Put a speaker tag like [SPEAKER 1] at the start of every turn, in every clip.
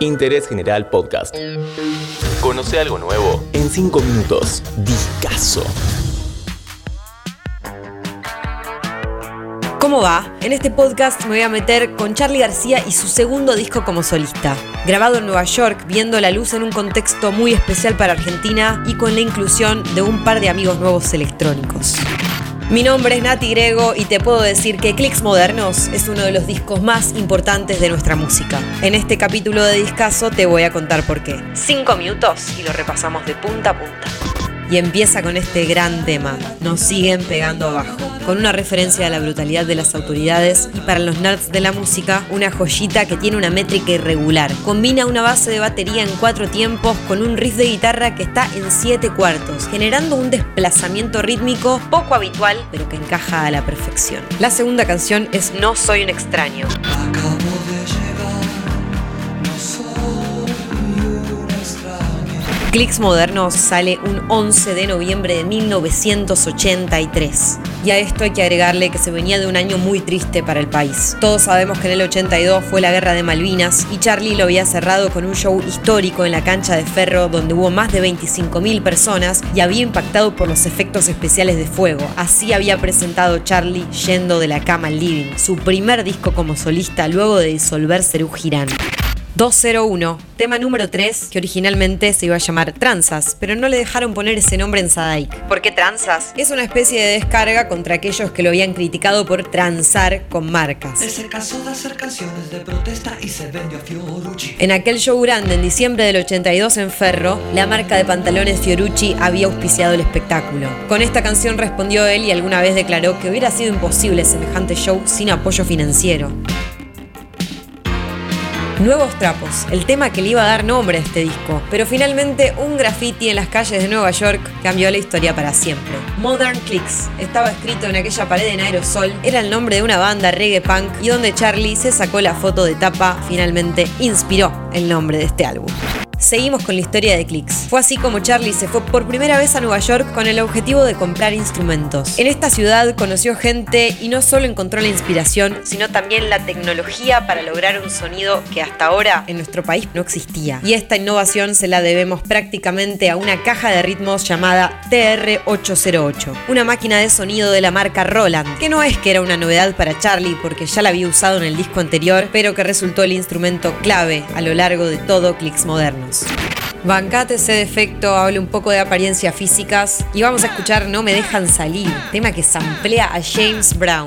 [SPEAKER 1] Interés General Podcast. Conoce algo nuevo en 5 minutos. Discaso.
[SPEAKER 2] ¿Cómo va? En este podcast me voy a meter con Charlie García y su segundo disco como solista. Grabado en Nueva York, viendo la luz en un contexto muy especial para Argentina y con la inclusión de un par de amigos nuevos electrónicos. Mi nombre es Nati Grego y te puedo decir que Clicks Modernos es uno de los discos más importantes de nuestra música. En este capítulo de Discaso te voy a contar por qué. Cinco minutos y lo repasamos de punta a punta y empieza con este gran tema, Nos siguen pegando abajo, con una referencia a la brutalidad de las autoridades y para los nerds de la música, una joyita que tiene una métrica irregular. Combina una base de batería en cuatro tiempos con un riff de guitarra que está en siete cuartos, generando un desplazamiento rítmico poco habitual, pero que encaja a la perfección. La segunda canción es No soy un extraño. Clicks Modernos sale un 11 de noviembre de 1983. Y a esto hay que agregarle que se venía de un año muy triste para el país. Todos sabemos que en el 82 fue la guerra de Malvinas y Charlie lo había cerrado con un show histórico en la cancha de Ferro donde hubo más de 25.000 personas y había impactado por los efectos especiales de fuego. Así había presentado Charlie yendo de la cama al living, su primer disco como solista luego de disolver Cerú Girán. 201, tema número 3, que originalmente se iba a llamar Tranzas, pero no le dejaron poner ese nombre en Sadaik. ¿Por qué Tranzas? Es una especie de descarga contra aquellos que lo habían criticado por transar con marcas.
[SPEAKER 3] Es el caso de hacer canciones de protesta y se vendió a Fiorucci.
[SPEAKER 2] En aquel show grande en diciembre del 82 en Ferro, la marca de pantalones Fiorucci había auspiciado el espectáculo. Con esta canción respondió él y alguna vez declaró que hubiera sido imposible semejante show sin apoyo financiero. Nuevos Trapos, el tema que le iba a dar nombre a este disco, pero finalmente un graffiti en las calles de Nueva York cambió la historia para siempre. Modern Clicks estaba escrito en aquella pared en aerosol, era el nombre de una banda reggae punk y donde Charlie se sacó la foto de tapa, finalmente inspiró el nombre de este álbum. Seguimos con la historia de Clicks. Fue así como Charlie se fue por primera vez a Nueva York con el objetivo de comprar instrumentos. En esta ciudad conoció gente y no solo encontró la inspiración, sino también la tecnología para lograr un sonido que hasta ahora en nuestro país no existía. Y esta innovación se la debemos prácticamente a una caja de ritmos llamada TR-808, una máquina de sonido de la marca Roland, que no es que era una novedad para Charlie porque ya la había usado en el disco anterior, pero que resultó el instrumento clave a lo largo de todo Clicks moderno. Bancate ese defecto, hable un poco de apariencias físicas y vamos a escuchar No me dejan salir, tema que samplea a James Brown.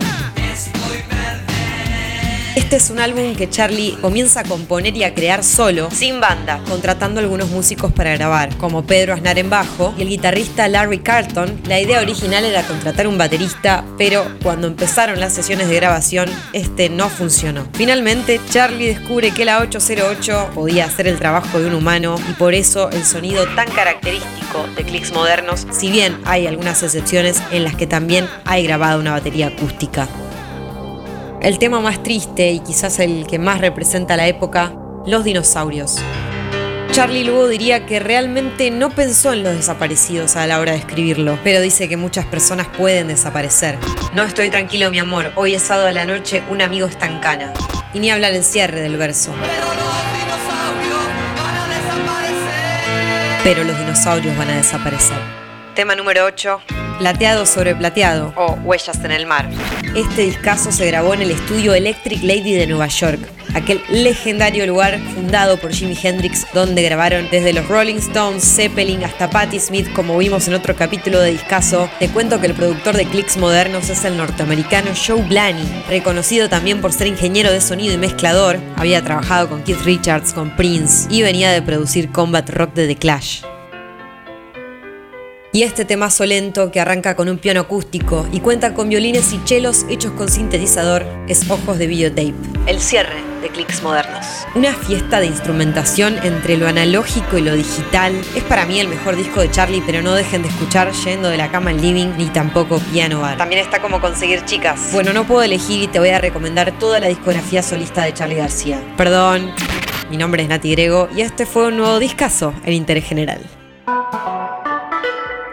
[SPEAKER 2] Este es un álbum que Charlie comienza a componer y a crear solo, sin banda, contratando algunos músicos para grabar, como Pedro Aznar en bajo y el guitarrista Larry Carlton. La idea original era contratar un baterista, pero cuando empezaron las sesiones de grabación, este no funcionó. Finalmente, Charlie descubre que la 808 podía hacer el trabajo de un humano y por eso el sonido tan característico de clicks modernos, si bien hay algunas excepciones en las que también hay grabado una batería acústica. El tema más triste y quizás el que más representa la época, los dinosaurios. Charlie luego diría que realmente no pensó en los desaparecidos a la hora de escribirlo, pero dice que muchas personas pueden desaparecer. No estoy tranquilo, mi amor. Hoy es sábado a la noche, un amigo está en cana. Y ni hablar el cierre del verso. Pero los dinosaurios van a desaparecer. Tema número 8. Plateado sobre plateado o Huellas en el mar. Este discazo se grabó en el estudio Electric Lady de Nueva York, aquel legendario lugar fundado por Jimi Hendrix donde grabaron desde los Rolling Stones, Zeppelin hasta Patti Smith como vimos en otro capítulo de Discazo. Te cuento que el productor de clics modernos es el norteamericano Joe Blaney, reconocido también por ser ingeniero de sonido y mezclador. Había trabajado con Keith Richards, con Prince y venía de producir Combat Rock de The Clash. Y este temazo lento que arranca con un piano acústico y cuenta con violines y chelos hechos con sintetizador es Ojos de Videotape, el cierre de Clicks Modernos. Una fiesta de instrumentación entre lo analógico y lo digital. Es para mí el mejor disco de Charlie, pero no dejen de escuchar yendo de la cama al living ni tampoco piano bar. También está como conseguir chicas. Bueno, no puedo elegir y te voy a recomendar toda la discografía solista de Charlie García. Perdón, mi nombre es Nati Grego y este fue un nuevo discazo en Interés General.